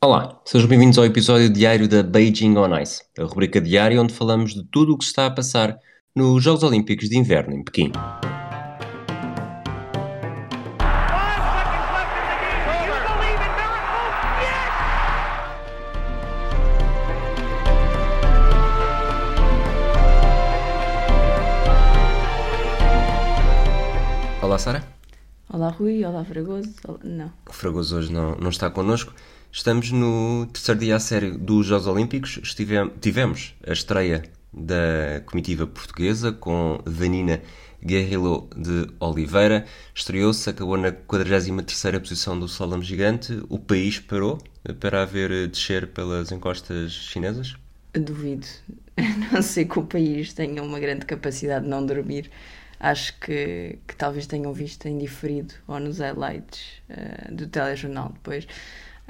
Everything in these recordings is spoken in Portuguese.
Olá, sejam bem-vindos ao episódio diário da Beijing on Ice, a rubrica diária onde falamos de tudo o que está a passar nos Jogos Olímpicos de Inverno em Pequim. Olá, Sara. Olá Rui, olá Fragoso. Olá... Não. O Fragoso hoje não, não está connosco. Estamos no terceiro dia a sério dos Jogos Olímpicos. Estivemos, tivemos a estreia da comitiva portuguesa com Vanina Guerrero de Oliveira. Estreou-se, acabou na 43ª posição do slalom gigante. O país parou para a ver descer pelas encostas chinesas? Duvido. Não sei que o país tenha uma grande capacidade de não dormir. Acho que, que talvez tenham visto em diferido ou nos highlights uh, do telejornal depois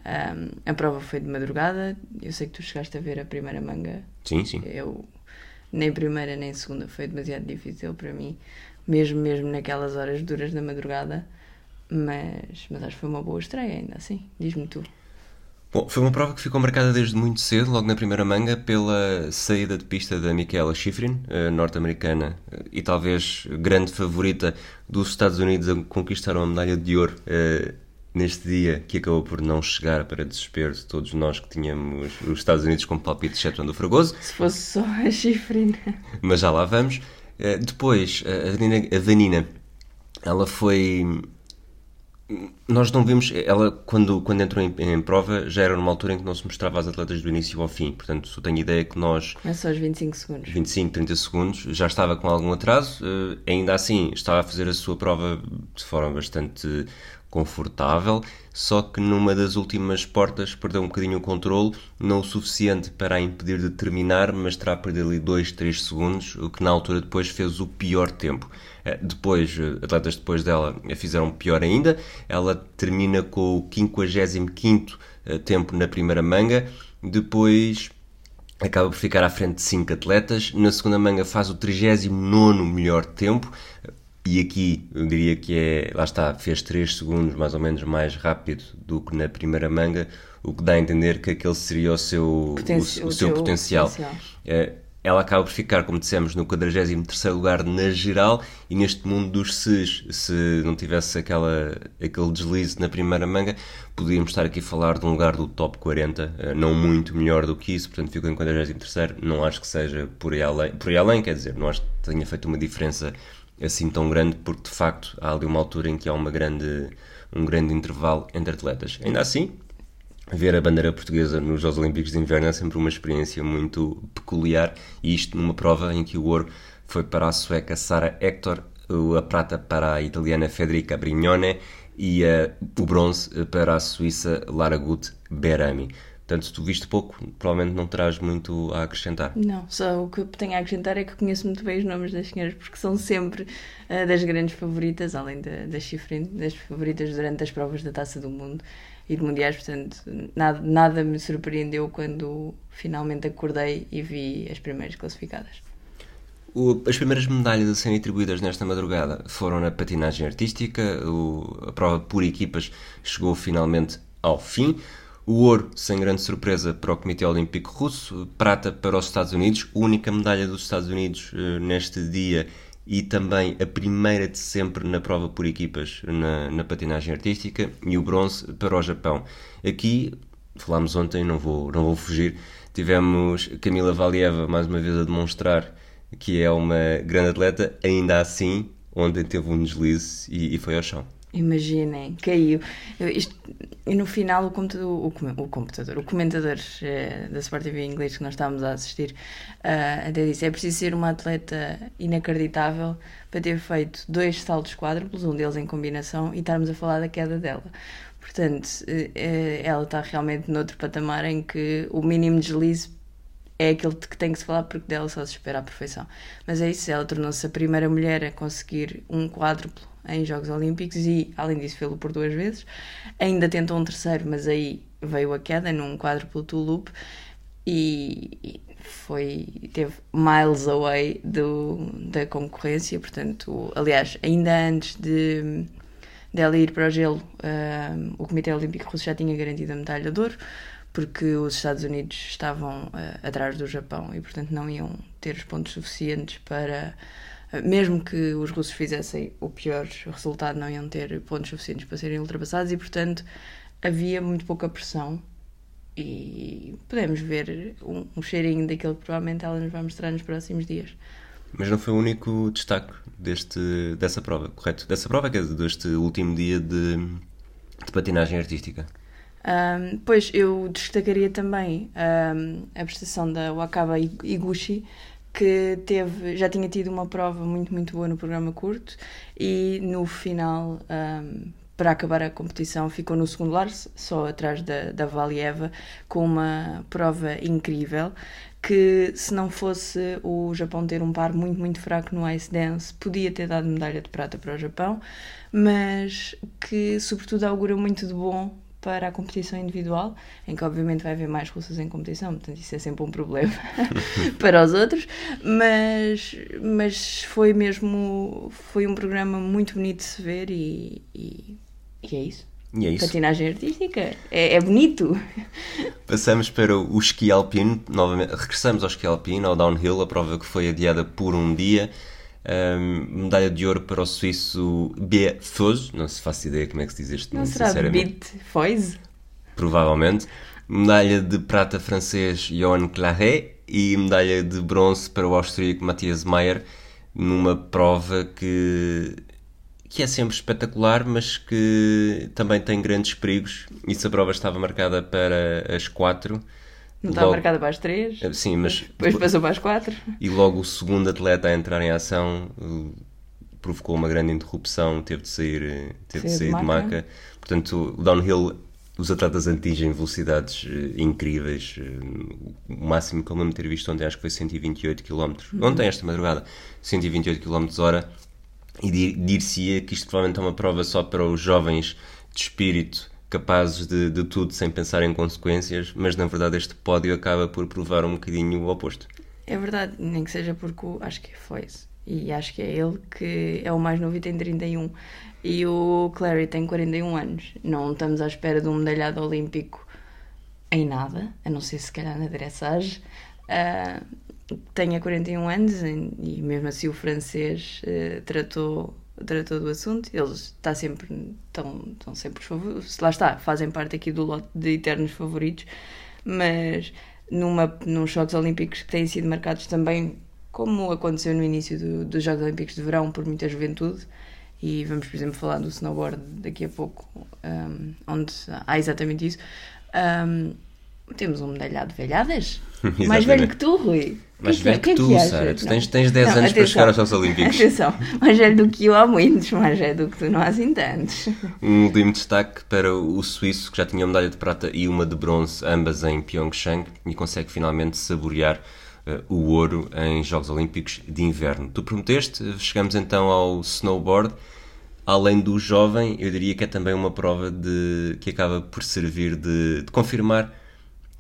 um, a prova foi de madrugada. Eu sei que tu chegaste a ver a primeira manga. Sim, sim. Eu, nem primeira nem segunda foi demasiado difícil para mim, mesmo mesmo naquelas horas duras da madrugada. Mas, mas acho que foi uma boa estreia, ainda assim. Diz-me tu. Bom, foi uma prova que ficou marcada desde muito cedo, logo na primeira manga, pela saída de pista da Michaela Schifrin, norte-americana e talvez grande favorita dos Estados Unidos a conquistar uma medalha de ouro eh, neste dia que acabou por não chegar para desespero de todos nós que tínhamos os Estados Unidos como palpite, exceto do Fragoso. Se fosse só a chifrina. Mas já lá vamos. Eh, depois, a Vanina, a Vanina ela foi. Nós não vimos. Ela, quando, quando entrou em, em, prova, já era numa altura em que não se mostrava as atletas do início ao fim. Portanto, só tenho ideia que nós. É só os 25 segundos. 25, 30 segundos. Já estava com algum atraso. Uh, ainda assim, estava a fazer a sua prova de forma bastante confortável, só que numa das últimas portas perdeu um bocadinho o controle, não o suficiente para a impedir de terminar, mas terá perdido ali 2, 3 segundos, o que na altura depois fez o pior tempo. Eh, depois, eh, atletas depois dela fizeram pior ainda, ela termina com o 55 eh, tempo na primeira manga, depois acaba por ficar à frente de 5 atletas, na segunda manga faz o 39 melhor tempo, e aqui eu diria que é, lá está, fez 3 segundos mais ou menos mais rápido do que na primeira manga, o que dá a entender que aquele seria o seu, o, o, seu potencial. potencial. É, ela acaba por ficar, como dissemos, no 43 lugar na geral e neste mundo dos SES, se não tivesse aquela, aquele deslize na primeira manga, podíamos estar aqui a falar de um lugar do top 40, eh, não muito melhor do que isso, portanto ficou em 43 não acho que seja por aí além, por aí além quer dizer, não acho que tenha feito uma diferença assim tão grande, porque de facto há ali uma altura em que há uma grande, um grande intervalo entre atletas. Ainda assim, ver a bandeira portuguesa nos Jogos Olímpicos de Inverno é sempre uma experiência muito peculiar, e isto numa prova em que o ouro foi para a sueca Sara Hector, a prata para a italiana Federica Brignone e a, o bronze para a suíça Lara Gut Berami. Portanto, se tu viste pouco, provavelmente não terás muito a acrescentar. Não, só o que tenho a acrescentar é que conheço muito bem os nomes das senhoras, porque são sempre uh, das grandes favoritas, além da, das chifrines, das favoritas durante as provas da Taça do Mundo e de Mundiais, portanto, nada, nada me surpreendeu quando finalmente acordei e vi as primeiras classificadas. O, as primeiras medalhas a serem atribuídas nesta madrugada foram na patinagem artística, o, a prova por equipas chegou finalmente ao fim. O ouro, sem grande surpresa, para o Comitê Olímpico Russo, prata para os Estados Unidos, única medalha dos Estados Unidos uh, neste dia e também a primeira de sempre na prova por equipas na, na patinagem artística e o bronze para o Japão. Aqui, falámos ontem, não vou, não vou fugir, tivemos Camila Valieva mais uma vez a demonstrar que é uma grande atleta, ainda assim, ontem teve um deslize e, e foi ao chão. Imaginem, caiu. Isto, e no final o computador, o, o computador, o comentador eh, da Sport TV em inglês que nós estávamos a assistir uh, até disse é preciso ser uma atleta inacreditável para ter feito dois saltos quádruplos, um deles em combinação, e estarmos a falar da queda dela. Portanto, uh, ela está realmente noutro patamar em que o mínimo deslize é aquele que tem que se falar porque dela só se espera a perfeição. Mas é isso, ela tornou-se a primeira mulher a conseguir um quádruplo em Jogos Olímpicos e, além disso, fê-lo por duas vezes. Ainda tentou um terceiro, mas aí veio a queda num quádruplo to loop e, foi teve miles away do, da concorrência, portanto, aliás, ainda antes de dela ir para o gelo, um, o Comitê Olímpico Russo já tinha garantido a medalha de ouro, porque os Estados Unidos estavam uh, atrás do Japão e, portanto, não iam ter os pontos suficientes para. Mesmo que os russos fizessem o pior resultado, não iam ter pontos suficientes para serem ultrapassados e, portanto, havia muito pouca pressão. E podemos ver um, um cheirinho daquilo que provavelmente ela nos vai mostrar nos próximos dias. Mas não foi o único destaque deste, dessa prova, correto? Dessa prova, que é deste último dia de, de patinagem artística. Um, pois eu destacaria também um, a prestação da Wakaba Iguchi, que teve, já tinha tido uma prova muito, muito boa no programa curto e no final, um, para acabar a competição, ficou no segundo lugar, só atrás da, da Valieva, com uma prova incrível que se não fosse o Japão ter um par muito, muito fraco no Ice Dance, podia ter dado medalha de prata para o Japão, mas que sobretudo augura muito de bom para a competição individual, em que obviamente vai haver mais russas em competição, portanto isso é sempre um problema para os outros, mas, mas foi mesmo foi um programa muito bonito de se ver e, e, e é isso. E é isso. Patinagem artística. É, é, bonito. Passamos para o esqui alpino. Novamente, regressamos ao esqui alpino, ao downhill, a prova que foi adiada por um dia. Um, medalha de ouro para o suíço B. Foz. Não se faço ideia como é que se diz este nome, sinceramente. Foz? Provavelmente. Medalha de prata francês Johan Claret e medalha de bronze para o austríaco Matthias Mayer numa prova que que é sempre espetacular, mas que também tem grandes perigos. E se a prova estava marcada para as 4. Não estava marcada para as 3? Eh, sim, mas. Depois passou para as 4. E logo o segundo atleta a entrar em ação eh, provocou uma grande interrupção, teve de sair, eh, teve de, sair de, maca. de. Portanto, o downhill, os atletas atingem velocidades incríveis. O máximo que eu lembro de ter visto ontem acho que foi 128 km. Uhum. Ontem, esta madrugada, 128 km hora e dir-se-ia que isto provavelmente é uma prova só para os jovens de espírito capazes de, de tudo sem pensar em consequências, mas na verdade este pódio acaba por provar um bocadinho o oposto. É verdade, nem que seja porque acho que foi isso. E acho que é ele que é o mais novo e tem 31. E o Clary tem 41 anos. Não estamos à espera de um medalhado olímpico em nada, a não ser se calhar na dressage. Uh, tenha 41 anos e mesmo assim o francês uh, tratou tratou do assunto eles está sempre estão, estão sempre favoritos lá está fazem parte aqui do lote de eternos favoritos mas numa nos Jogos Olímpicos que têm sido marcados também como aconteceu no início do, dos Jogos Olímpicos de Verão por muita juventude e vamos por exemplo falar do snowboard daqui a pouco um, onde há exatamente isso um, temos um medalhado de velhadas mais velho que tu, Rui. Mais que velho é? que, que, tu, que Sara. Tu tens, tens 10 não, anos atenção, para chegar aos Jogos Olímpicos. Atenção, mais velho do que eu há muitos, mais velho do que tu não há assim tantos. Um último destaque para o suíço, que já tinha medalha de prata e uma de bronze, ambas em Pyeongchang, e consegue finalmente saborear uh, o ouro em Jogos Olímpicos de Inverno. Tu prometeste, chegamos então ao snowboard. Além do jovem, eu diria que é também uma prova de, que acaba por servir de, de confirmar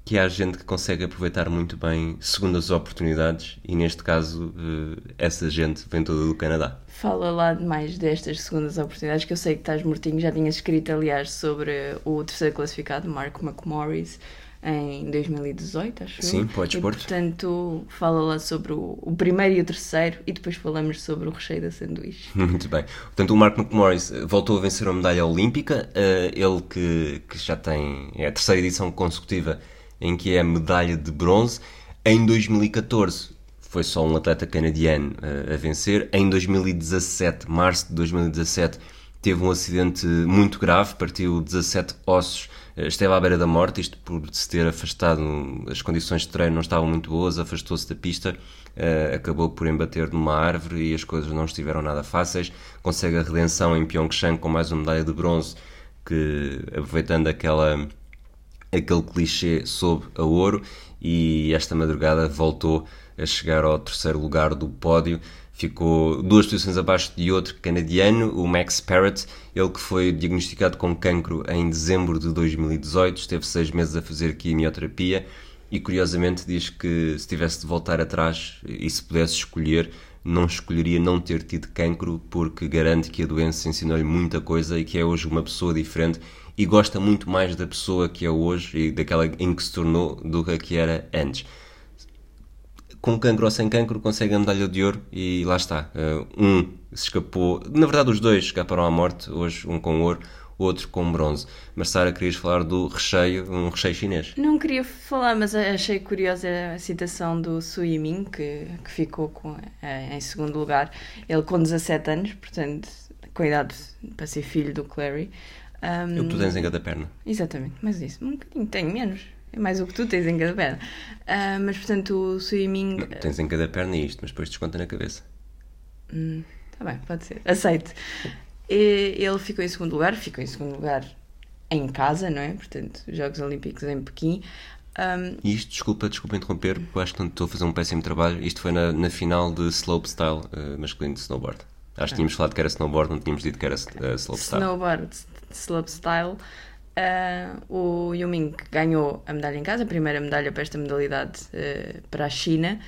que há gente que consegue aproveitar muito bem segundo as oportunidades e neste caso eh, essa gente vem toda do Canadá. Fala lá mais destas segundas oportunidades que eu sei que estás mortinho, já tinhas escrito aliás sobre o terceiro classificado, Mark McMorris, em 2018, acho Sim, pode expor. Portanto, fala lá sobre o, o, primeiro e o terceiro e depois falamos sobre o recheio da sanduíche. Muito bem. Portanto, o Mark McMorris eh, voltou a vencer a medalha olímpica, uh, ele que, que já tem é a terceira edição consecutiva em que é medalha de bronze. Em 2014 foi só um atleta canadiano uh, a vencer. Em 2017, março de 2017, teve um acidente muito grave, partiu 17 ossos, uh, esteve à beira da morte, isto por se ter afastado, as condições de treino não estavam muito boas, afastou-se da pista, uh, acabou por embater numa árvore e as coisas não estiveram nada fáceis. Consegue a redenção em Pyeongchang com mais uma medalha de bronze, que aproveitando aquela aquele clichê sob a ouro e esta madrugada voltou a chegar ao terceiro lugar do pódio. Ficou duas posições abaixo de outro canadiano, o Max Parrott, ele que foi diagnosticado com cancro em dezembro de 2018, esteve seis meses a fazer quimioterapia e curiosamente diz que se tivesse de voltar atrás e se pudesse escolher, não escolheria não ter tido cancro porque garante que a doença ensinou-lhe muita coisa e que é hoje uma pessoa diferente e gosta muito mais da pessoa que é hoje e daquela em que se tornou do que era antes. Com cancro ou sem cancro consegue a medalha de ouro e lá está. Uh, um se escapou, na verdade os dois escaparam à morte, hoje um com ouro, outro com bronze. Mas Sara, querias falar do recheio, um recheio chinês? Não queria falar, mas achei curiosa a citação do Su Yiming, que, que ficou com, eh, em segundo lugar. Ele com 17 anos, portanto, com idade para ser filho do Clary. Um, o que tu tens em cada perna. Exatamente, mas isso, um bocadinho, tenho menos. É mais o que tu tens em cada perna. Uh, mas, portanto, o Su Yiming... Não, tens em cada perna isto, mas depois desconta na cabeça. Hum, tá bem, pode ser. Aceito. E ele ficou em segundo lugar, ficou em segundo lugar em casa, não é? Portanto, Jogos Olímpicos em Pequim. Um... E isto, desculpa, desculpa interromper, porque acho que estou a fazer um péssimo trabalho. Isto foi na, na final de slopestyle uh, masculino de snowboard. Acho que tínhamos falado que era snowboard, não tínhamos dito que era uh, slopestyle. Snowboard, slopestyle. Uh, o Yuming ganhou a medalha em casa, a primeira medalha para esta modalidade uh, para a China.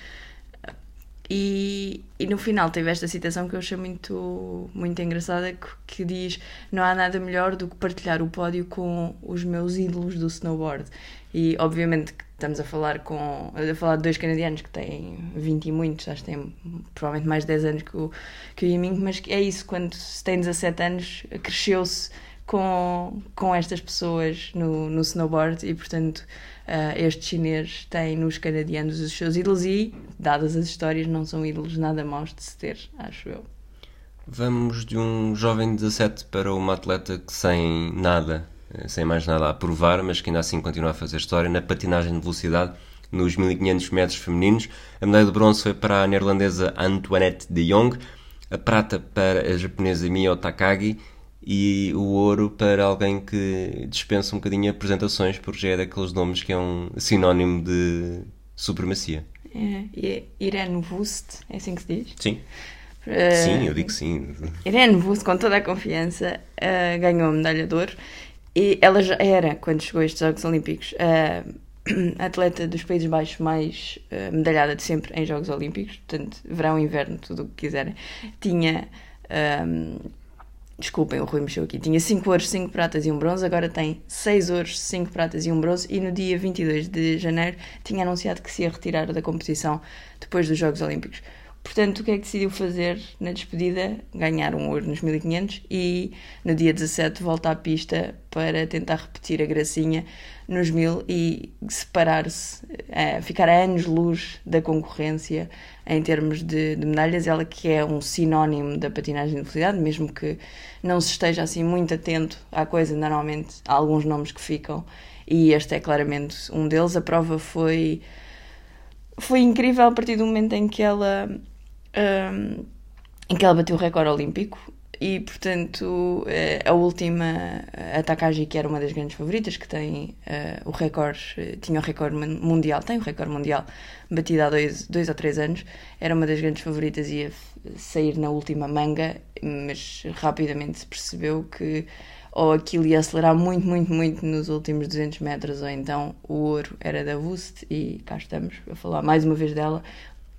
E, e no final teve esta citação que eu achei muito, muito engraçada que, que diz não há nada melhor do que partilhar o pódio com os meus ídolos do snowboard. E obviamente estamos a falar com a falar de dois canadianos que têm 20 e muitos, acho que têm provavelmente mais de 10 anos que o, que o Yiming, mas é isso, quando se tem 17 anos, cresceu-se com, com estas pessoas no, no snowboard e portanto uh, este chinês tem nos canadianos os seus ídolos e, dadas as histórias, não são ídolos nada maus de se ter, acho eu. Vamos de um jovem de 17 para uma atleta que sem nada, eh, sem mais nada a provar, mas que ainda assim continua a fazer história na patinagem de velocidade nos 1500 metros femininos. A medalha de bronze foi para a neerlandesa Antoinette de Jong, a prata para a japonesa Mio Takagi e o ouro para alguém que dispensa um bocadinho apresentações, porque já é daqueles nomes que é um sinónimo de supremacia. É, é Irene Wust, é assim que se diz? Sim. Uh, sim, eu digo sim. Irene Wust, com toda a confiança, uh, ganhou a medalha de ouro e ela já era, quando chegou a estes Jogos Olímpicos, uh, a atleta dos Países Baixos mais medalhada de sempre em Jogos Olímpicos, portanto, verão, inverno, tudo o que quiserem. Tinha. Um, Desculpem, o Rui mexeu aqui. Tinha 5 ouros, 5 pratas e um bronze, agora tem 6 ouros, 5 pratas e um bronze. E no dia 22 de janeiro tinha anunciado que se ia retirar da competição depois dos Jogos Olímpicos. Portanto, o que é que decidiu fazer na despedida? Ganhar um ouro nos 1500 e no dia 17 volta à pista para tentar repetir a gracinha nos 1000 e separar-se, é, ficar a anos-luz da concorrência em termos de, de, medalhas. Ela que é um sinónimo da patinagem de velocidade, mesmo que não se esteja assim muito atento à coisa, normalmente há alguns nomes que ficam e este é claramente um deles. A prova foi foi incrível a partir do momento em que ela um, em que ela bateu o recorde olímpico e portanto eh, a última a Takagi que era uma das grandes favoritas que tem uh, o recorde eh, tinha o recorde mundial tem o recorde mundial batido há dois, dois ou três anos era uma das grandes favoritas ia sair na última manga mas rapidamente se percebeu que ou aquilo ia acelerar muito, muito, muito nos últimos 200 metros, ou então o ouro era da Wust, e cá estamos a falar mais uma vez dela,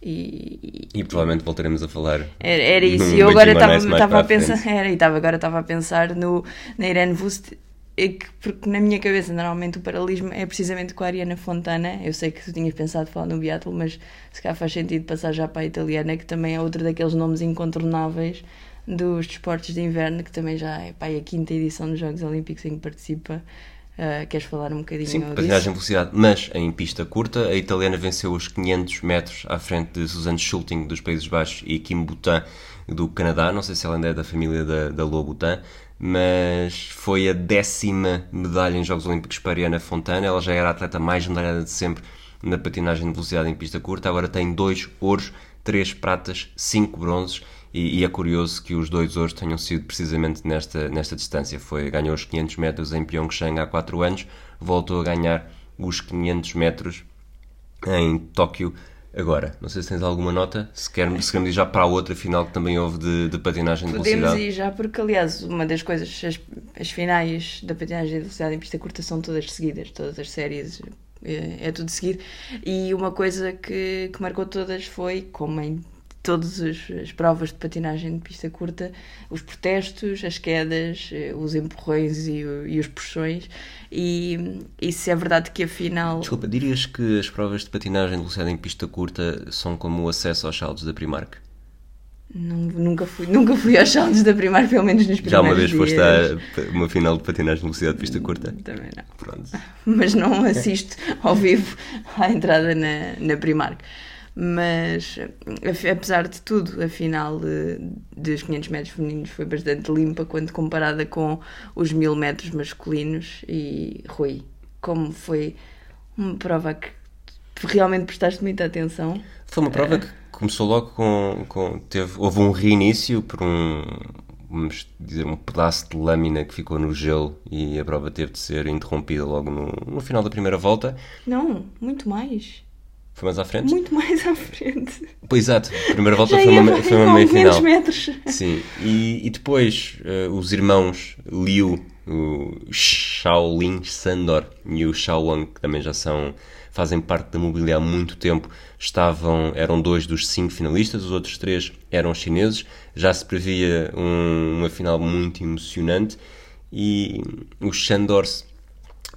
e, e, provavelmente voltaremos a falar. Era, era isso. E eu agora estava a pensar. Era, e tava, agora estava a pensar no, na Irene Wust, que, porque na minha cabeça normalmente o paralelismo é precisamente com a Ariana Fontana. Eu sei que tu tinhas pensado falar no biatlo, mas se calhar faz sentido passar já para a italiana, que também é outro daqueles nomes incontornáveis dos desportos de inverno, que também já é pá, a quinta edição dos Jogos Olímpicos em que participa. Uh, queres falar um bocadinho Sim, patinagem em velocidade, mas em pista curta. A italiana venceu os 500 metros à frente de Suzanne Schulting dos Países Baixos e Kim Boutin do Canadá. Não sei se ela ainda é da família da, da Lobutin, mas foi a décima medalha em Jogos Olímpicos para Ariana Fontana. Ela já era a atleta mais medalhada de sempre na patinagem de velocidade em pista curta. Agora tem dois ouros, três pratas, cinco bronzes e, e, é curioso que os dois hoje tenham sido precisamente nesta, nesta distância. Foi, ganhou os 500 metros em Pyeongchang há 4 anos, voltou a ganhar os 500 metros em Tóquio agora. Não sei se tens alguma nota, se queremos, se queremos ir já para a outra final que também houve de, de patinagem de Podemos velocidade. Podemos ir já, porque aliás, uma das coisas, as, as finais da patinagem de velocidade em pista curta são todas seguidas, todas as séries é, é tudo seguido. E uma coisa que, que marcou todas foi, como em todas as, as, provas de patinagem de pista curta, os protestos, as quedas, eh, os empurrões e, e os puxões. E, e se é verdade que afinal. Desculpa, dirias que as provas de patinagem de velocidade em pista curta são como o acesso aos saltos da Primark? Nunca, fui, nunca fui aos saltos da Primark, pelo menos nos primeiros Já uma vez dias. foste a uma final de patinagem de velocidade de pista curta? Também não. Pronto. Mas não assisto ao vivo à entrada na, na Primark. Mas, apesar de tudo, a final dos 500 metros femininos foi bastante limpa quando comparada com os 1000 metros masculinos. E, Rui, como foi uma prova que realmente prestaste muita atenção? Foi uma prova que começou logo com, com teve houve um reinício por um vamos dizer um pedaço de lâmina que ficou no gelo e a prova teve de ser interrompida logo no, no final da primeira volta. Não, muito mais. Foi mais à frente? Muito mais à frente. Pois exato, a primeira volta foi uma, foi uma meia 500 final. metros. Sim, e, e depois uh, os irmãos Liu, o Shaolin Sandor e o Shaowang, que também já são fazem parte da mobília há muito tempo, estavam, eram dois dos cinco finalistas, os outros três eram chineses. Já se previa um, uma final muito emocionante e o Sandor,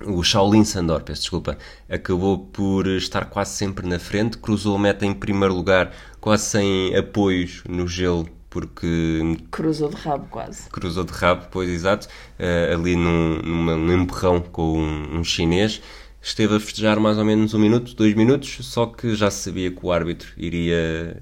o Shaolin Sandor, peço desculpa, acabou por estar quase sempre na frente, cruzou a meta em primeiro lugar, quase sem apoios no gelo porque Cruzou de rabo quase. cruzou de rabo, pois exato, uh, ali num, numa, num empurrão com um, um, chinês. Esteve a festejar mais ou menos um minuto, dois minutos, só que já se sabia que o árbitro iria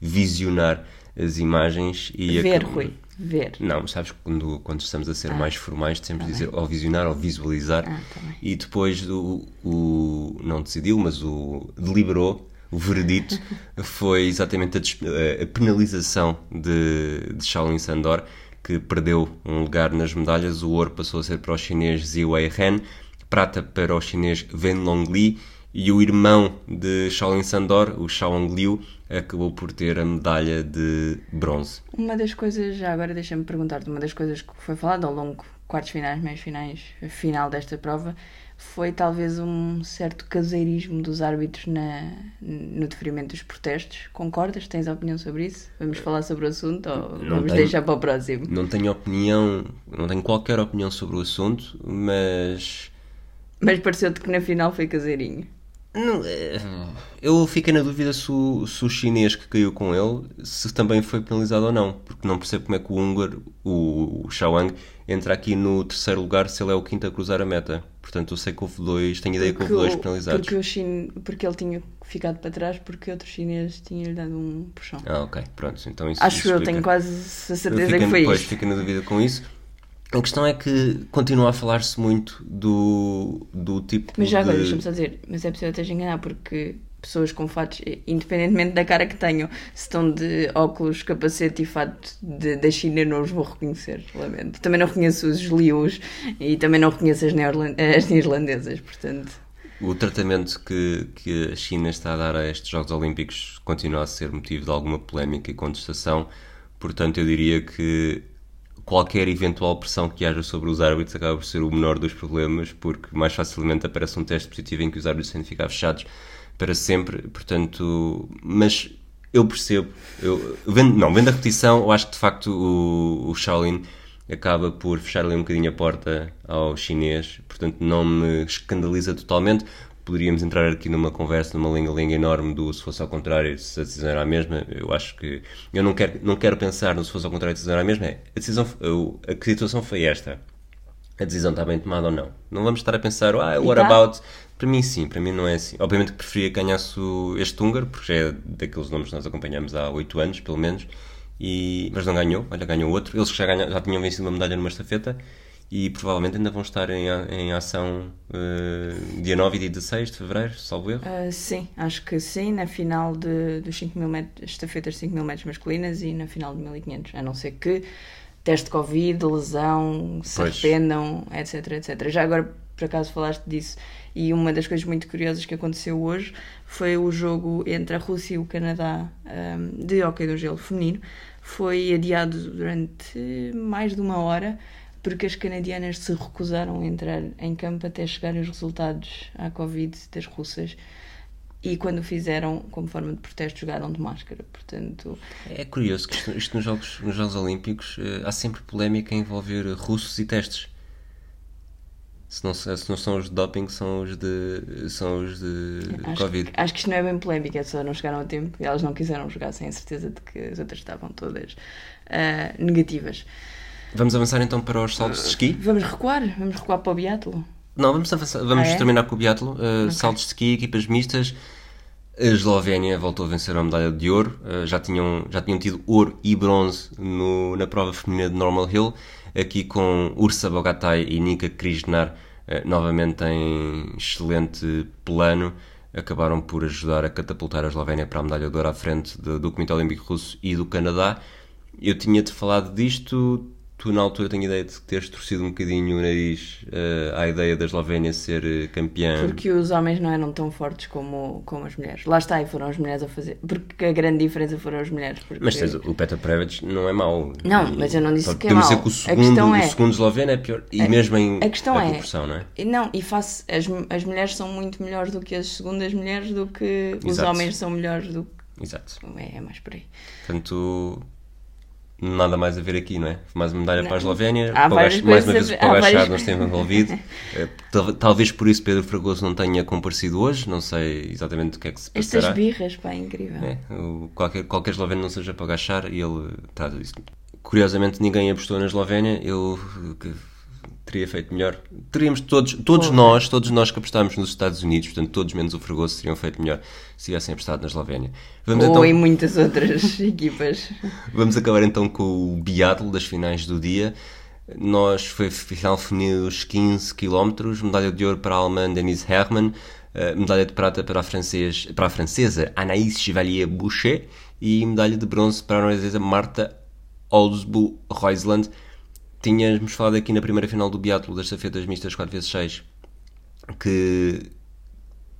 visionar as imagens e Ver, acabou- Rui, ver. Não, mas sabes que quando, quando estamos a ser Ah, mais formais, temos tá de dizer ou visionar ou visualizar. Ah, tá e depois o, o. Não decidiu, mas o. deliberou. O veredito foi exatamente a, des- a penalização de, de Shaolin Sandor, que perdeu um lugar nas medalhas. O ouro passou a ser para o chinês Ziwei Ren, prata para o chinês Wen Longli e o irmão de Shaolin Sandor, o Shaolin Liu, acabou por ter a medalha de bronze. Uma das coisas, já agora deixa-me perguntar-te, uma das coisas que foi falada ao longo quartos finais, meios finais, final desta prova, foi talvez um certo caseirismo dos árbitros na, no deferimento dos protestos. Concordas? Tens opinião sobre isso? Vamos falar sobre o assunto ou Não vamos tenho. deixar para o próximo? Não tenho opinião, não tenho qualquer opinião sobre o assunto, mas Mas pareceu-te que na final foi caseirinho. Não, é, eu fiquei na dúvida se o, se o chinês que caiu com ele se também foi penalizado ou não, porque não percebo como é que o húngaro, o, o Shawang, entra aqui no terceiro lugar se ele é o quinto a cruzar a meta. Portanto, eu sei que houve dois, tenho ideia que houve dois penalizados. porque, o chin... porque ele tinha ficado para trás porque outro chinês tinha-lhe dado um puxão. Ah, ok, pronto, então isso Acho isso eu, explica. tenho quase a certeza que foi pois, isto. fico na dúvida com isso. A questão é que continua a falar-se muito do, do tipo Mas já agora, de... deixa-me só dizer, mas é possível esteja a enganar porque pessoas com fatos, independentemente da cara que tenham, se estão de óculos, capacete e fato de- da China, não os vou reconhecer, lamento. Também não reconheço os lius e também não reconheço as, as neerlandesas, portanto. O tratamento que, que a China está a dar a estes Jogos Olímpicos continua a ser motivo de alguma polémica e contestação. Portanto, eu diria que qualquer eventual pressão que haja sobre os árbitros acaba por ser o menor dos problemas, porque mais facilmente aparece um teste positivo em que os árbitros têm de ficar fechados para sempre. Portanto, mas eu percebo, eu, vendo, não, vendo a repetição, eu acho que de facto o, o Shaolin acaba por fechar ali um bocadinho a porta ao chinês, portanto não me escandaliza totalmente. Poderíamos entrar aqui numa conversa, numa linga-linga enorme do se fosse ao contrário, se a decisão era a mesma. Eu acho que. Eu não quero, não quero pensar no se fosse ao contrário, se a decisão era a mesma. É, a, decisão, a situação foi esta. A decisão está bem tomada ou não. Não vamos estar a pensar, ah, what tá? about. Para mim, sim, para mim não é assim. Obviamente que preferia que ganhasse este húngaro, porque já é daqueles nomes que nós acompanhamos há 8 anos, pelo menos. E, mas não ganhou, olha, ganhou outro. Eles já, ganha- já tinham vencido uma medalha numa estafeta e provavelmente ainda vão estar em, em ação eh, dia 9 e dia 16 de fevereiro, salvo erro. Ah, sim, acho que sim, na final de, dos 5 mil metros, estafetas de 5 mil metros masculinas e na final de 1500, a não ser que teste de Covid, lesão, se Pois. arrependam, etc, etc. Já agora, por acaso, falaste disso, e uma das coisas muito curiosas que aconteceu hoje foi o jogo entre a Rússia e o Canadá ahm, de hóquei do gelo feminino. Foi adiado durante mais de uma hora porque as canadianas se recusaram a entrar em campo até chegarem os resultados à Covid das russas. e quando o fizeram, como forma de protesto, jogaram de máscara. Portanto, É curioso que isto, isto nos, Jogos, nos Jogos Olímpicos eh, há sempre polémica a envolver russos e testes. Se não, se não são os de doping, são os de, são os de acho, Covid. que- acho que isto não é bem polémica, é só não chegaram a tempo e elas não quiseram jogar sem a certeza de que as outras estavam todas ah, negativas. Vamos avançar então para os saltos de esqui? Vamos recuar? Vamos recuar para o biatlo? Não, vamos, avançar, vamos Ah, é? terminar com o biatlo. Uh, Saltos de ski, equipas mistas. A Eslovénia voltou a vencer a medalha de ouro. Uh, já, tinham, já tinham tido ouro e bronze no- na prova feminina de Normal Hill. Aqui com Ursa Bogatay e Nika Krishnar uh, novamente em excelente plano. Acabaram por ajudar a catapultar a Eslovénia para a medalha de ouro à frente do, do Comitê Olímpico Russo e do Canadá. Eu tinha-te falado disto. Tu, na altura, tenho a ideia de teres torcido um bocadinho o nariz eh, à ideia da Eslovénia ser eh, campeã. Porque os homens não eram tão fortes como, como as mulheres. Lá está, e foram as mulheres a fazer. Porque a grande diferença foram as mulheres. Porque... Mas tens, o Petar Previc não é mau. Não, E- mas eu não disse só que é mau. dizer que o A segundo, questão é- o segundo esloveno é pior. E mesmo em a questão é- proporção, não é? Não, e face, as, as mulheres são muito melhores do que as segundas mulheres, do que os Exato. homens são melhores do que. Exato. É, é mais por aí. Portanto, nada mais a ver aqui, não é? Mais uma medalha Não. para a Eslovénia. Há Para mais uma vez o Pogachar várias- não esteve envolvido. Tal- Talvez por isso Pedro Fragoso não tenha comparecido hoje. Não sei exatamente o que é que se Estas passará. birras, pá, é incrível. É, o- qualquer, qualquer esloveno não seja para agachar e ele trata disso. Curiosamente, ninguém apostou na Eslovénia. Eu teria feito melhor. Teríamos todos, todos Porra. nós, todos nós que apostámos nos Estados Unidos, portanto, todos menos o Fregoso, teriam feito melhor se tivessem apostado na Eslovénia. Vamos, Ou então, em muitas outras equipas. vamos acabar então com o biatlo das finais do dia. Nós foi final feminino dos 15 km, medalha de ouro para a alemã Denise Herrmann, eh, medalha de prata para a, francês, para a francesa Anaïs Chevalier Boucher e medalha de bronze para a norueguesa Marta Olsbu Roisland. Tínhamos falado aqui na primeira final do biatlo das estafetas mistas 4x6 que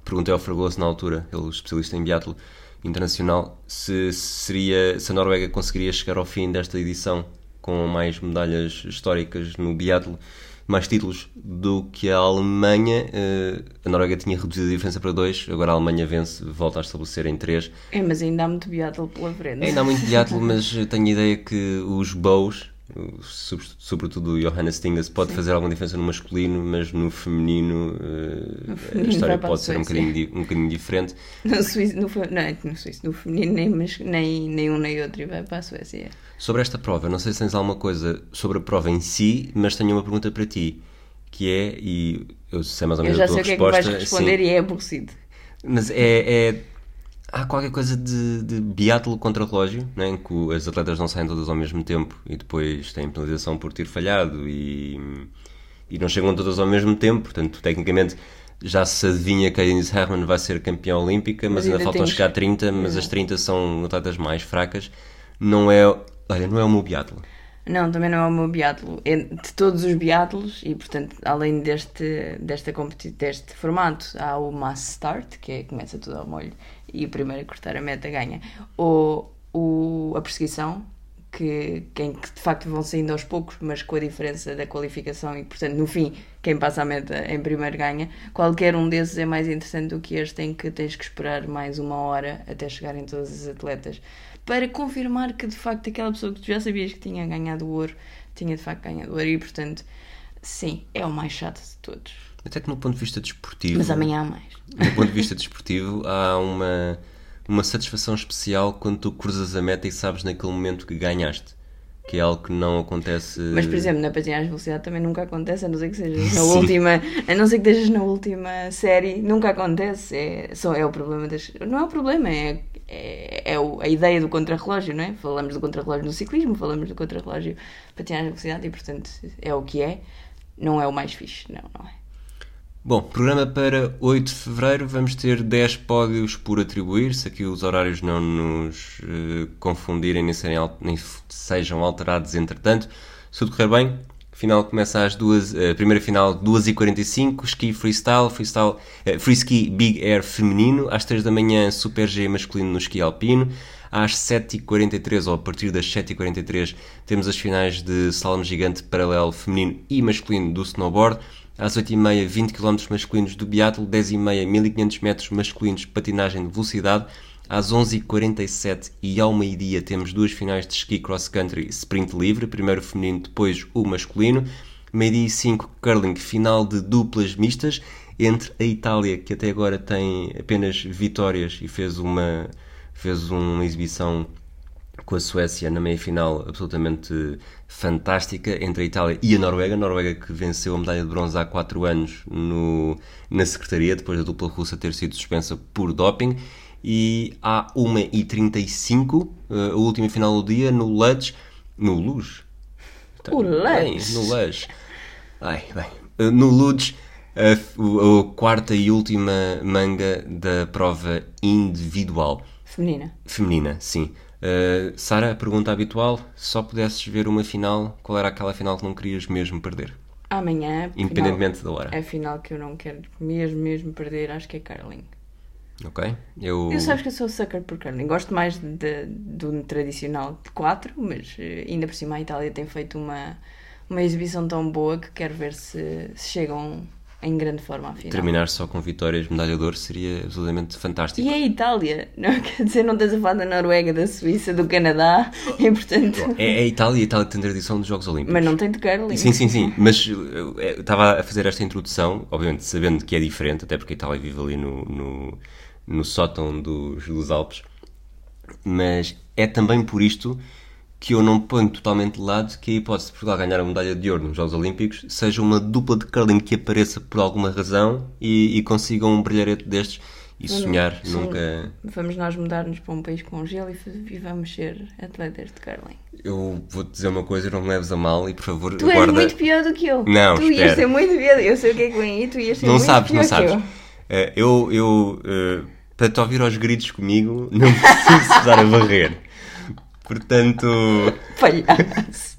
perguntei ao Fragoso na altura, ele é especialista em biatlo internacional, se seria se a Noruega conseguiria chegar ao fim desta edição com mais medalhas históricas no biatlo, mais títulos do que a Alemanha. Eh, A Noruega tinha reduzido a diferença para dois, agora a Alemanha vence, volta a estabelecer em três. É, mas ainda há muito biatlo pela frente. Ainda há muito biatlo, mas tenho a ideia que os bows, sobretudo o Johannes Stingas, pode fazer alguma diferença no masculino, mas no feminino, eh, feminino a história pode ser um bocadinho, di- um bocadinho diferente. No Suíço, no, não, no Suíço, no feminino, nem, mas- nem, nem um nem outro, e vai para a Suécia. Sobre esta prova, não sei se tens alguma coisa sobre a prova em si, mas tenho uma pergunta para ti, que é, e eu sei mais ou Eu menos a tua sei o que é que resposta, vais responder sim, e é aborrecido. mas é, é- há qualquer coisa de, de biatlo contra relógio, né, em que as atletas não saem todas ao mesmo tempo e depois têm penalização por ter falhado e, e não chegam todas ao mesmo tempo, portanto, tecnicamente já se adivinha que a Denise Herrmann vai ser campeã olímpica, mas, Mas ainda, ainda faltam temos- chegar a 30, mas as 30 são atletas mais fracas. Não é, olha, não é o meu biatlo. Não, também não é o meu biatlo. É de todos os biatlos, e portanto, além deste, desta deste formato, há o Mass Start, que é, começa tudo ao molho, e o primeiro a cortar a meta ganha. Ou o, a perseguição, que, quem, que de facto vão saindo aos poucos, mas com a diferença da qualificação, e portanto, no fim, quem passa a meta em primeiro ganha. Qualquer um desses é mais interessante do que este, em que tens que esperar mais uma hora até chegarem todas as atletas para confirmar que de facto aquela pessoa que tu já sabias que tinha ganhado o ouro tinha de facto ganhado o ouro e portanto sim, é o mais chato de todos Até que no ponto de vista desportivo. mas amanhã há mais Do ponto de vista desportivo, há uma, uma satisfação especial quando tu cruzas a meta e sabes naquele momento que ganhaste. Que é algo que não acontece. mas por exemplo na patinagem de velocidade também nunca acontece a não ser que sejas na Sim. última a não ser que estejas na última série nunca acontece é, só é o problema das não é o problema é é, é a ideia do contrarrelógio, não é? Falamos do contrarrelógio no ciclismo, falamos do contrarrelógio patinagem de velocidade e, portanto, é o que é. Não é o mais fixe, não, não é? Bom, programa para 8 de fevereiro. Vamos ter 10 pódios por atribuir, se aqui os horários não nos eh, confundirem nem, serem nem sejam alterados entretanto. Se tudo correr bem, final começa às duas, a primeira final 2h45, ski freestyle, freestyle eh, free ski big air feminino, às 3 da manhã super G masculino no ski alpino, às 7h43 ou a partir das 7h43 temos as finais de slalom gigante paralelo feminino e masculino do snowboard. Às 8h30, 20 km masculinos do biatlo, 10h30, 1500 metros masculinos patinagem de velocidade. Às 11h47 e ao meio-dia temos duas finais de ski cross-country sprint livre, primeiro o feminino, depois o masculino. Meio-dia e 5, curling, final de duplas mistas entre a Itália, que até agora tem apenas vitórias e fez uma, fez uma exibição com a Suécia na meia-final absolutamente fantástica entre a Itália e a Noruega. A Noruega que venceu a medalha de bronze há 4 anos no, na Secretaria, depois da dupla russa ter sido suspensa por doping. E há 1h35, eh, a última final do dia, no Lutz, no Luz. O Bem, Lutz. no Luz. Ai, bem. Eh, No Lutz, a, o- a quarta e última manga da prova individual. Feminina. Feminina, sim. Uh, Sara, a pergunta habitual: se só pudesses ver uma final, qual era aquela final que não querias mesmo perder? Amanhã, Independentemente da hora. a final que eu não quero mesmo, mesmo perder, acho que é curling. Ok? Eu. Eu sabes que eu sou sucker por curling. Gosto mais de, do tradicional de 4, mas eh, ainda por cima a Itália tem feito uma, uma exibição tão boa que quero ver se, se chegam em grande forma à final. Terminar só com vitórias, medalha de ouro seria absolutamente fantástico. E a Itália, não, quer dizer, não estás a falar da Noruega, da Suíça, do Canadá, e portanto. É, é a Itália e a Itália tem tradição dos Jogos Olímpicos. Mas não tem de curling. Sim, sim, sim. Mas eu eu estava a fazer esta introdução, obviamente sabendo que é diferente, até porque a Itália vive ali no, no, no sótão dos, dos Alpes. Mas é também por isto que eu não ponho totalmente de lado que a hipótese de Portugal ganhar a medalha de ouro nos Jogos Olímpicos seja uma dupla de curling que apareça por alguma razão e, e consiga um brilharete destes e sonhar nunca. Vamos nós mudar-nos para um país com gelo e, e vamos ser atletas de curling. Eu vou-te dizer uma coisa, não me leves a mal e por favor Tu és guarda. muito pior do que eu. Não, tu ias espera. ser muito pior. Eu sei o que é que vem aí, tu ias ser Não muito sabes, pior não que sabes. eu. Eh, Eu, eu eh, para te ouvir aos gritos comigo, não preciso estar a varrer. Portanto, Palhaço.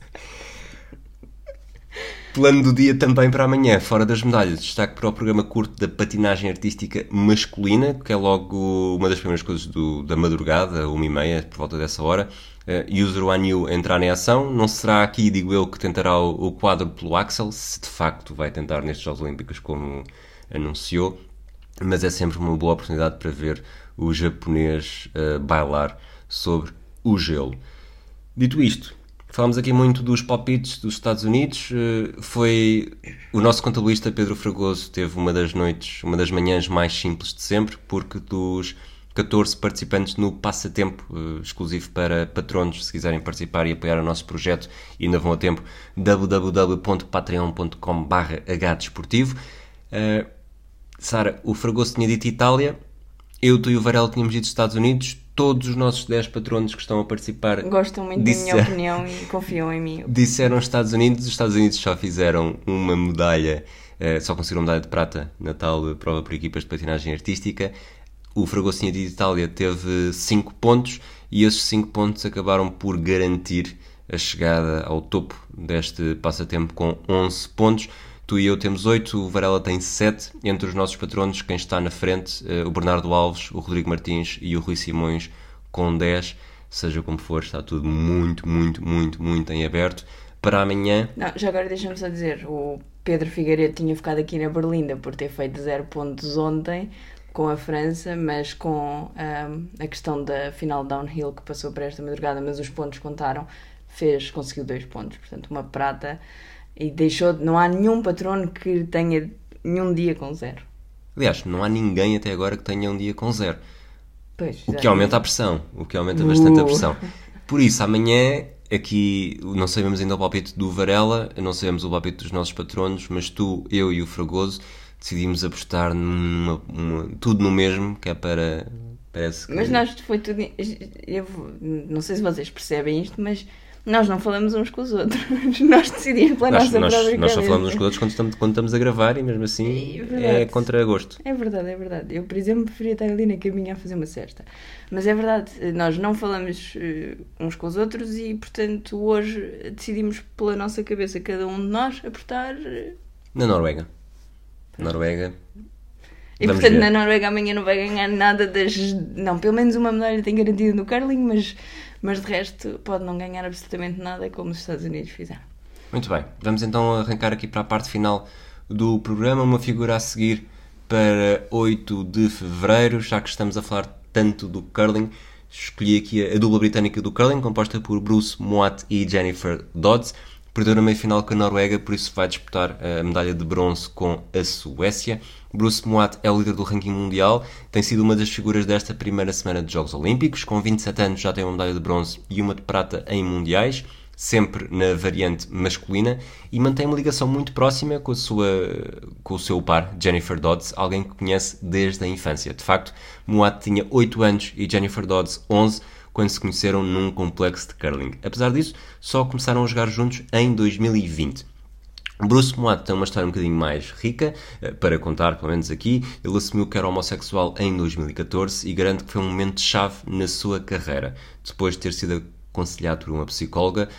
plano do dia também para amanhã, fora das medalhas. Destaque para o programa curto da patinagem artística masculina, que é logo uma das primeiras coisas do- da madrugada, uma e meia, por volta dessa hora. Eh, User One U entrar em ação. Não será aqui, digo eu, que tentará o, o quadro pelo Axel, se de facto vai tentar nestes Jogos Olímpicos, como anunciou. mas é sempre uma boa oportunidade para ver o japonês eh, bailar sobre o gelo. Dito isto, falámos aqui muito dos palpites dos Estados Unidos. eh, foi o nosso contabilista Pedro Fragoso teve uma das noites, uma das manhãs mais simples de sempre, porque dos 14 participantes no passatempo eh, exclusivo para patronos, se quiserem participar e apoiar o nosso projeto, ainda vão a tempo www.patreon.com/hdesportivo. Eh, Sara, o Fragoso tinha dito Itália, eu, tu e o Varela tínhamos dito Estados Unidos. Todos os nossos 10 patronos que estão a participar Gostam muito Disse- da minha opinião e confiam em mim. disseram Estados Unidos. Os Estados Unidos só fizeram uma medalha, eh, só conseguiram medalha de prata na tal eh, prova por equipas de patinagem artística. O Fragoso tinha dito Itália teve 5 pontos e esses 5 pontos acabaram por garantir a chegada ao topo deste passatempo com 11 pontos. Tu e eu temos 8, o Varela tem 7. Entre os nossos patronos, quem está na frente, eh, o Bernardo Alves, o Rodrigo Martins e o Rui Simões com 10. Seja como for, está tudo muito, muito, muito, muito em aberto. Para amanhã, Não, já agora deixa-me só dizer, o Pedro Figueiredo tinha ficado aqui na Berlinda por ter feito zero pontos ontem com a França, mas com ahm, a questão da final downhill que passou para esta madrugada, mas os pontos contaram, fez, conseguiu dois pontos, portanto uma prata e deixou, não há nenhum patrono que tenha nenhum dia com zero. aliás, não há ninguém até agora que tenha um dia com zero. Pois, O que aumenta a pressão, o que aumenta bastante a Uh. pressão. Por isso, amanhã, aqui, não sabemos ainda o palpite do Varela, não sabemos o palpite dos nossos patronos, mas tu, eu e o Fragoso decidimos apostar numa, uma- tudo no mesmo, que é para. Parece que. Mas nós foi tudo. Eu não sei se vocês percebem isto, mas nós não falamos uns com os outros. Nós decidimos pela nós, nossa nós- própria nós só falamos uns com os outros quando estamos, quando estamos a gravar e mesmo assim É é contra gosto. É verdade, é verdade. Eu, por exemplo, preferia estar ali na caminha a fazer uma cesta. Mas é verdade, nós não falamos eh, uns com os outros e, portanto, hoje decidimos pela nossa cabeça, cada um de nós, apertar. eh, Na Noruega. Noruega. E, Vamos portanto, ver. na Noruega amanhã não vai ganhar nada das. Não, pelo menos uma medalha tem garantido no curling, mas, mas de resto pode não ganhar absolutamente nada, como os Estados Unidos fizeram. Muito bem, vamos então arrancar aqui para a parte final do programa, uma figura a seguir para 8 de fevereiro, já que estamos a falar tanto do curling. Escolhi aqui a dupla britânica do curling, composta por Bruce Moat e Jennifer Dodds. Perdeu na meia-final com a Noruega, por isso vai disputar a medalha de bronze com a Suécia. Bruce Moat é o líder do ranking mundial, tem sido uma das figuras desta primeira semana de Jogos Olímpicos. Com 27 anos já tem uma medalha de bronze e uma de prata em mundiais sempre na variante masculina e mantém uma ligação muito próxima com, a sua, com o seu par, Jennifer Dodds, alguém que conhece desde a infância. De facto, Moat tinha 8 anos e Jennifer Dodds 11 quando se conheceram num complexo de curling. Apesar disso, só começaram a jogar juntos em 2020. Bruce Moat tem uma história um bocadinho mais rica, eh, para contar, pelo menos aqui. Ele assumiu que era homossexual em 2014 e garante que foi um momento-chave na sua carreira. Depois de ter sido aconselhado por uma psicóloga,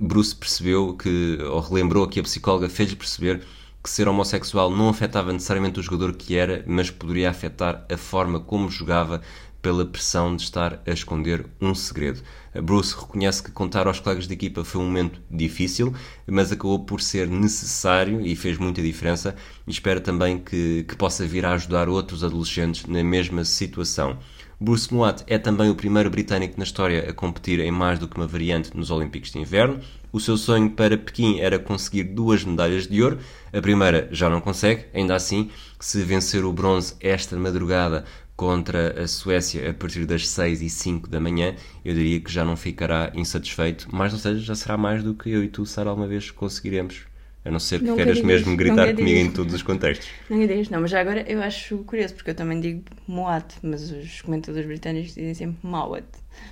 Bruce percebeu que, ou relembrou que a psicóloga fez-lhe perceber que ser homossexual não afetava necessariamente o jogador que era, mas poderia afetar a forma como jogava pela pressão de estar a esconder um segredo. Bruce reconhece que contar aos colegas de equipa foi um momento difícil, mas acabou por ser necessário e fez muita diferença e espera também que, que possa vir a ajudar outros adolescentes na mesma situação. Bruce Moat é também o primeiro britânico na história a competir em mais do que uma variante nos Olímpicos de Inverno. O seu sonho para Pequim era conseguir duas medalhas de ouro. A primeira já não consegue, ainda assim, se vencer o bronze esta madrugada contra a Suécia a partir das 6 e 5 da manhã, eu diria que já não ficará insatisfeito, mas não seja, já será mais do que eu e tu, Sara, alguma vez conseguiremos a não ser que não queiras mesmo gritar comigo em todos os contextos. Não digas, não, mas já agora eu acho curioso, porque eu também digo Moat, mas os comentadores britânicos dizem sempre Mawat.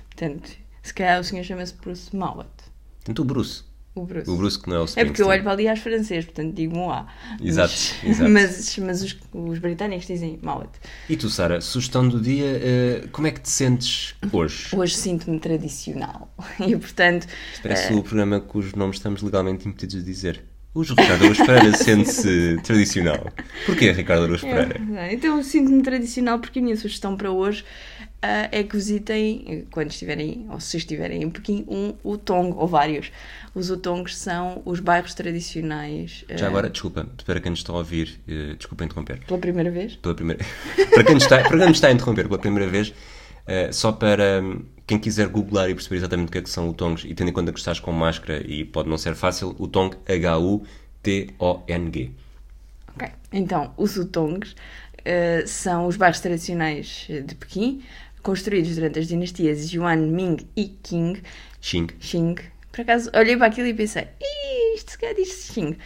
Portanto, se calhar o senhor chama-se Bruce Mawat. Portanto, o Bruce. O Bruce. O Bruce que não é o É porque eu olho para ali às francês, portanto digo Moá. Exato, mas, exato. Mas, mas os, os, britânicos dizem Mawat. E tu, Sara, sugestão do dia, uh, como é que te sentes hoje? Hoje sinto-me tradicional. E portanto. Parece uh... o programa cujos nomes estamos legalmente impedidos de dizer. O Ricardo Aruz Pereira sente-se tradicional. Porquê Ricardo Aruz Pereira? É, então sinto-me tradicional porque a minha sugestão para hoje uh, é que visitem, quando estiverem, ou se estiverem em Pequim, um Utong, ou vários. Os Utongs são os bairros tradicionais. Uh, Já agora, desculpa, para quem nos está a ouvir, uh, desculpa interromper. Pela primeira vez? Pela primeira... para, quem nos está, para quem nos está a interromper pela primeira vez, só para um, quem quiser googlar e perceber exatamente o que é que são utongs e tendo em conta que estás com máscara e pode não ser fácil, utong, H-U-T-O-N-G. Ok, então os utongs uh, são os bairros tradicionais de Pequim, construídos durante as dinastias Yuan, Ming e Qing. Xing. Xing. Por acaso, olhei para aquilo e pensei, isto se calhar diz Xing.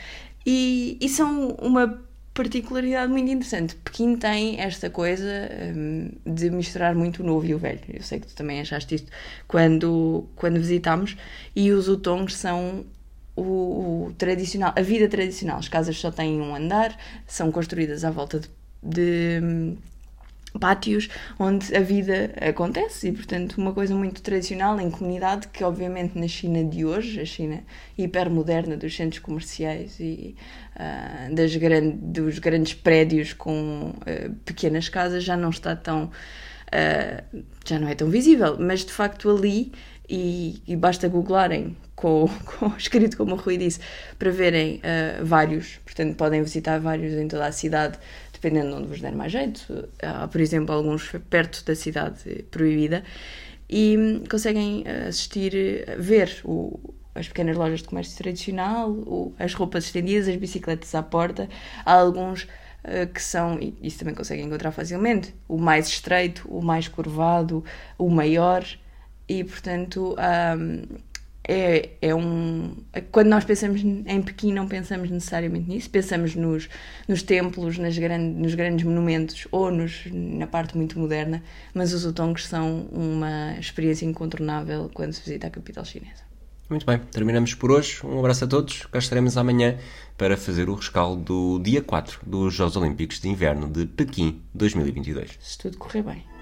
E, e são uma particularidade muito interessante. Pequim tem esta coisa um, de misturar muito o novo e o velho. Eu sei que tu também achaste isto quando, quando visitámos. E os utongs são o, o, tradicional, a vida tradicional. As casas só têm um andar, são construídas à volta de, de hum, pátios onde a vida acontece e, portanto, uma coisa muito tradicional em comunidade que, obviamente, na China de hoje, a China hipermoderna dos centros comerciais e uh, das gran dos grandes prédios com uh, pequenas casas, já não está tão. Uh, já não é tão visível, mas de facto ali, e, e basta googlarem com, com, escrito como o Rui disse, para verem vários, portanto podem visitar vários em toda a cidade dependendo de onde vos der mais jeito. Há, por exemplo, alguns perto da cidade proibida e hum, conseguem eh, assistir, eh, ver o, as pequenas lojas de comércio tradicional, o, as roupas estendidas, as bicicletas à porta. Há alguns uh, que são, e isso também conseguem encontrar facilmente, o mais estreito, o mais curvado, o maior. E, portanto, um, é, é um. Quando nós pensamos em Pequim, não pensamos necessariamente nisso, pensamos nos, nos templos, nas grande, nos grandes monumentos ou nos, na parte muito moderna, mas os utongs são uma experiência incontornável quando se visita a capital chinesa. Muito bem, terminamos por hoje. Um abraço a todos. Cá estaremos amanhã para fazer o rescaldo do dia 4 dos Jogos Olímpicos de Inverno de Pequim 2022. Se tudo correr bem.